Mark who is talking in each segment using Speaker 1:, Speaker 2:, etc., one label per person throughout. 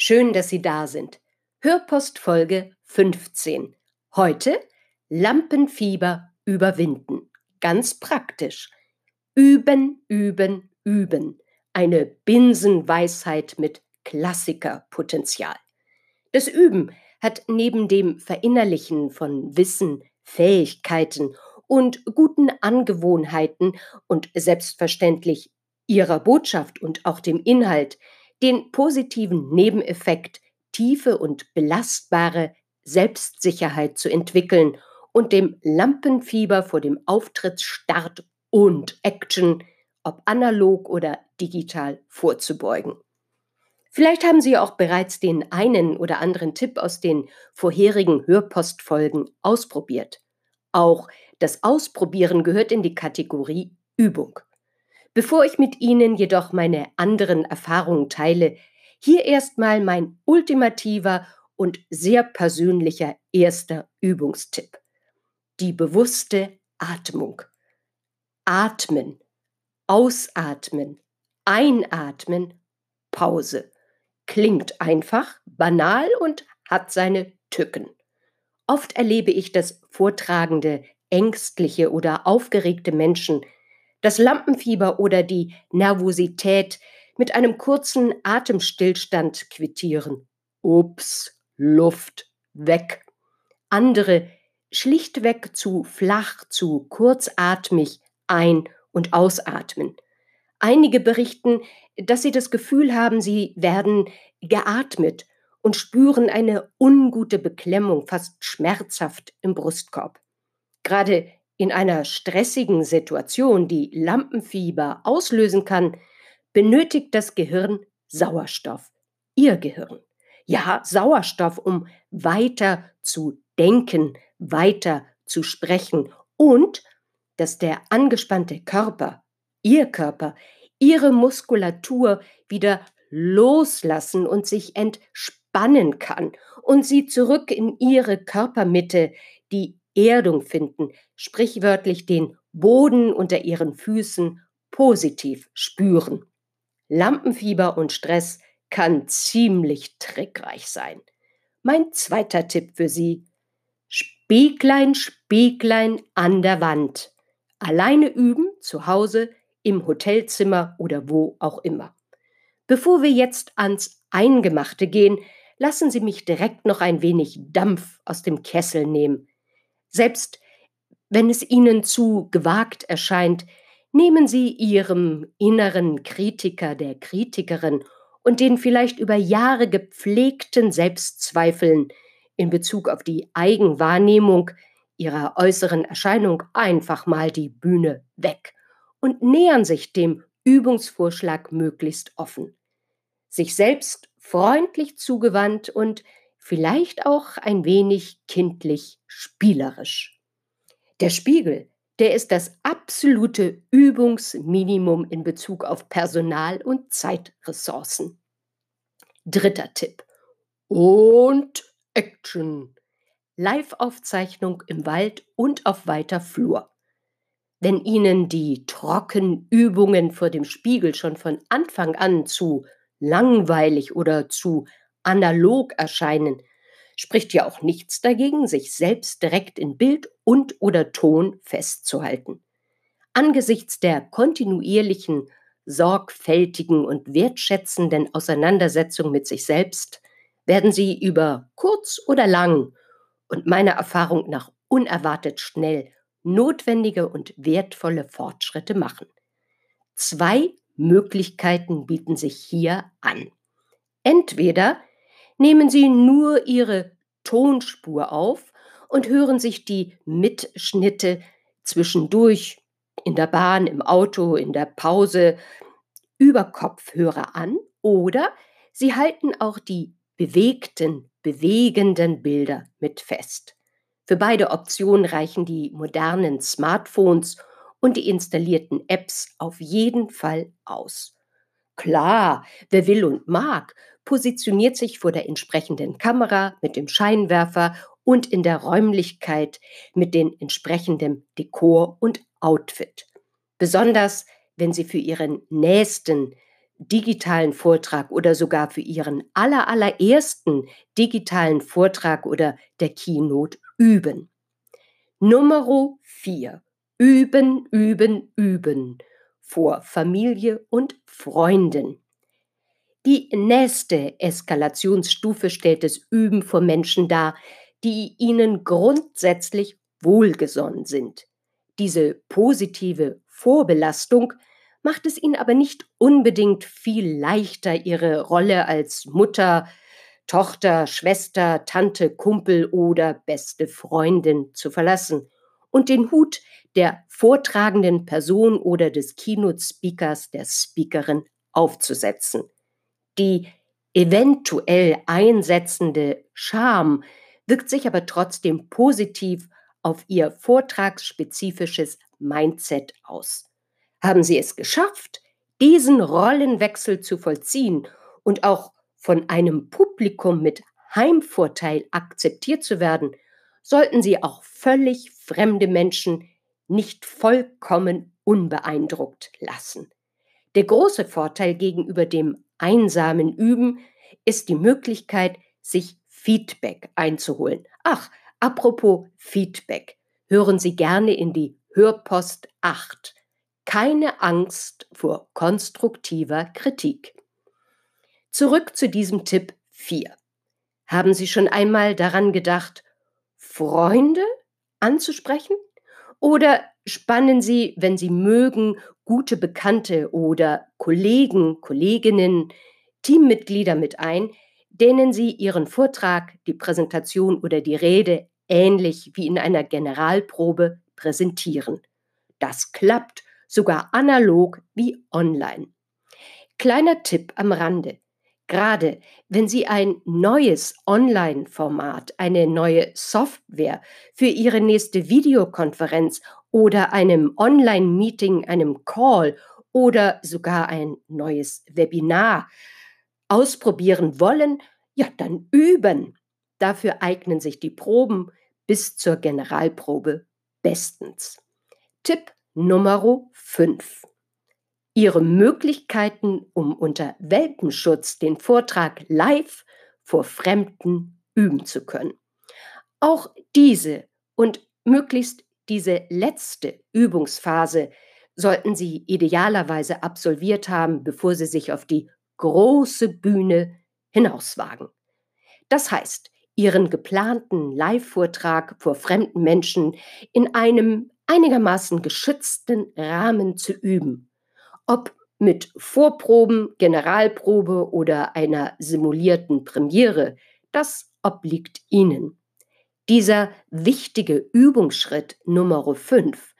Speaker 1: Schön, dass Sie da sind. Hörpost Folge 15. Heute Lampenfieber überwinden. Ganz praktisch. Üben, üben, üben. Eine Binsenweisheit mit Klassikerpotenzial. Das Üben hat neben dem Verinnerlichen von Wissen, Fähigkeiten und guten Angewohnheiten und selbstverständlich ihrer Botschaft und auch dem Inhalt den positiven Nebeneffekt, tiefe und belastbare Selbstsicherheit zu entwickeln und dem Lampenfieber vor dem Auftrittsstart und Action, ob analog oder digital, vorzubeugen. Vielleicht haben Sie auch bereits den einen oder anderen Tipp aus den vorherigen Hörpostfolgen ausprobiert. Auch das Ausprobieren gehört in die Kategorie Übung. Bevor ich mit Ihnen jedoch meine anderen Erfahrungen teile, hier erstmal mein ultimativer und sehr persönlicher erster Übungstipp. Die bewusste Atmung. Atmen, ausatmen, einatmen, Pause. Klingt einfach, banal und hat seine Tücken. Oft erlebe ich, dass vortragende, ängstliche oder aufgeregte Menschen das Lampenfieber oder die Nervosität mit einem kurzen Atemstillstand quittieren. Ups, Luft, weg. Andere schlichtweg zu flach, zu kurzatmig ein- und ausatmen. Einige berichten, dass sie das Gefühl haben, sie werden geatmet und spüren eine ungute Beklemmung, fast schmerzhaft im Brustkorb. Gerade in einer stressigen Situation, die Lampenfieber auslösen kann, benötigt das Gehirn Sauerstoff. Ihr Gehirn. Ja, Sauerstoff, um weiter zu denken, weiter zu sprechen und dass der angespannte Körper, Ihr Körper, Ihre Muskulatur wieder loslassen und sich entspannen kann und Sie zurück in Ihre Körpermitte, die Erdung finden, sprichwörtlich den Boden unter ihren Füßen positiv spüren. Lampenfieber und Stress kann ziemlich trickreich sein. Mein zweiter Tipp für Sie. Spieglein, Spieglein an der Wand. Alleine üben, zu Hause, im Hotelzimmer oder wo auch immer. Bevor wir jetzt ans Eingemachte gehen, lassen Sie mich direkt noch ein wenig Dampf aus dem Kessel nehmen. Selbst wenn es Ihnen zu gewagt erscheint, nehmen Sie Ihrem inneren Kritiker, der Kritikerin und den vielleicht über Jahre gepflegten Selbstzweifeln in Bezug auf die Eigenwahrnehmung Ihrer äußeren Erscheinung einfach mal die Bühne weg und nähern sich dem Übungsvorschlag möglichst offen. Sich selbst freundlich zugewandt und vielleicht auch ein wenig kindlich spielerisch. Der Spiegel, der ist das absolute Übungsminimum in Bezug auf Personal und Zeitressourcen. Dritter Tipp. Und Action. Live-Aufzeichnung im Wald und auf weiter Flur. Wenn Ihnen die Trockenübungen vor dem Spiegel schon von Anfang an zu langweilig oder zu analog erscheinen, spricht ja auch nichts dagegen, sich selbst direkt in Bild und oder Ton festzuhalten. Angesichts der kontinuierlichen, sorgfältigen und wertschätzenden Auseinandersetzung mit sich selbst werden Sie über kurz oder lang und meiner Erfahrung nach unerwartet schnell notwendige und wertvolle Fortschritte machen. Zwei Möglichkeiten bieten sich hier an. Entweder nehmen Sie nur Ihre Tonspur auf und hören sich die Mitschnitte zwischendurch in der Bahn, im Auto, in der Pause über Kopfhörer an oder Sie halten auch die bewegten, bewegenden Bilder mit fest. Für beide Optionen reichen die modernen Smartphones und die installierten Apps auf jeden Fall aus. Klar, wer will und mag, positioniert sich vor der entsprechenden Kamera mit dem Scheinwerfer und in der Räumlichkeit mit dem entsprechenden Dekor und Outfit. Besonders wenn Sie für Ihren nächsten digitalen Vortrag oder sogar für Ihren allerallerersten digitalen Vortrag oder der Keynote üben. Nummer 4. Üben, üben, üben vor Familie und Freunden. Die nächste Eskalationsstufe stellt das Üben vor Menschen dar, die ihnen grundsätzlich wohlgesonnen sind. Diese positive Vorbelastung macht es ihnen aber nicht unbedingt viel leichter, ihre Rolle als Mutter, Tochter, Schwester, Tante, Kumpel oder beste Freundin zu verlassen und den Hut der vortragenden Person oder des Keynote-Speakers, der Speakerin aufzusetzen. Die eventuell einsetzende Scham wirkt sich aber trotzdem positiv auf ihr vortragsspezifisches Mindset aus. Haben Sie es geschafft, diesen Rollenwechsel zu vollziehen und auch von einem Publikum mit Heimvorteil akzeptiert zu werden, sollten Sie auch völlig fremde Menschen nicht vollkommen unbeeindruckt lassen. Der große Vorteil gegenüber dem einsamen Üben ist die Möglichkeit, sich Feedback einzuholen. Ach, apropos Feedback, hören Sie gerne in die Hörpost 8. Keine Angst vor konstruktiver Kritik. Zurück zu diesem Tipp 4. Haben Sie schon einmal daran gedacht, Freunde anzusprechen? Oder spannen Sie, wenn Sie mögen, gute Bekannte oder Kollegen, Kolleginnen, Teammitglieder mit ein, denen Sie Ihren Vortrag, die Präsentation oder die Rede ähnlich wie in einer Generalprobe präsentieren. Das klappt sogar analog wie online. Kleiner Tipp am Rande. Gerade wenn Sie ein neues Online-Format, eine neue Software für Ihre nächste Videokonferenz oder einem Online-Meeting, einem Call oder sogar ein neues Webinar ausprobieren wollen, ja, dann üben. Dafür eignen sich die Proben bis zur Generalprobe bestens. Tipp Nummer 5 ihre Möglichkeiten, um unter Welpenschutz den Vortrag live vor Fremden üben zu können. Auch diese und möglichst diese letzte Übungsphase sollten Sie idealerweise absolviert haben, bevor Sie sich auf die große Bühne hinauswagen. Das heißt, Ihren geplanten Live-Vortrag vor fremden Menschen in einem einigermaßen geschützten Rahmen zu üben ob mit Vorproben, Generalprobe oder einer simulierten Premiere, das obliegt Ihnen. Dieser wichtige Übungsschritt Nummer 5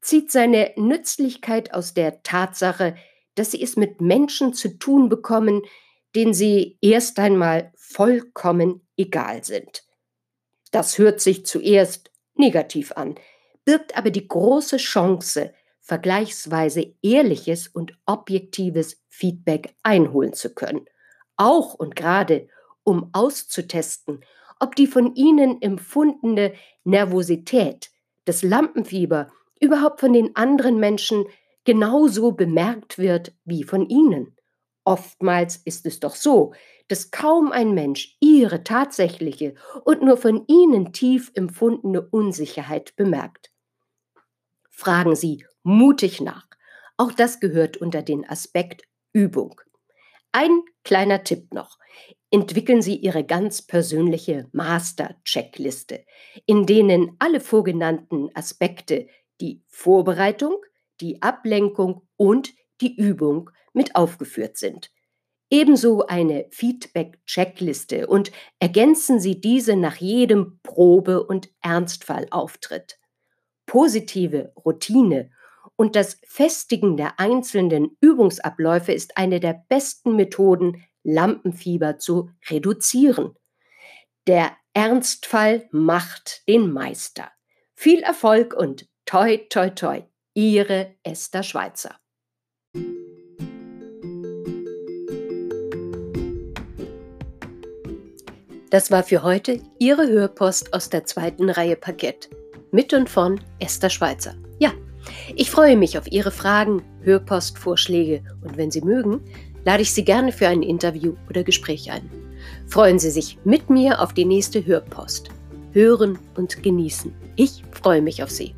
Speaker 1: zieht seine Nützlichkeit aus der Tatsache, dass Sie es mit Menschen zu tun bekommen, denen Sie erst einmal vollkommen egal sind. Das hört sich zuerst negativ an, birgt aber die große Chance, vergleichsweise ehrliches und objektives Feedback einholen zu können. Auch und gerade, um auszutesten, ob die von Ihnen empfundene Nervosität, das Lampenfieber überhaupt von den anderen Menschen genauso bemerkt wird wie von Ihnen. Oftmals ist es doch so, dass kaum ein Mensch Ihre tatsächliche und nur von Ihnen tief empfundene Unsicherheit bemerkt. Fragen Sie mutig nach. Auch das gehört unter den Aspekt Übung. Ein kleiner Tipp noch. Entwickeln Sie Ihre ganz persönliche Master-Checkliste, in denen alle vorgenannten Aspekte, die Vorbereitung, die Ablenkung und die Übung mit aufgeführt sind. Ebenso eine Feedback-Checkliste und ergänzen Sie diese nach jedem Probe- und Ernstfallauftritt. Positive Routine und das Festigen der einzelnen Übungsabläufe ist eine der besten Methoden, Lampenfieber zu reduzieren. Der Ernstfall macht den Meister. Viel Erfolg und toi, toi, toi. Ihre Esther Schweizer. Das war für heute Ihre Hörpost aus der zweiten Reihe Parkett. Mit und von Esther Schweizer. Ja, ich freue mich auf Ihre Fragen, Hörpostvorschläge und wenn Sie mögen, lade ich Sie gerne für ein Interview oder Gespräch ein. Freuen Sie sich mit mir auf die nächste Hörpost. Hören und genießen. Ich freue mich auf Sie.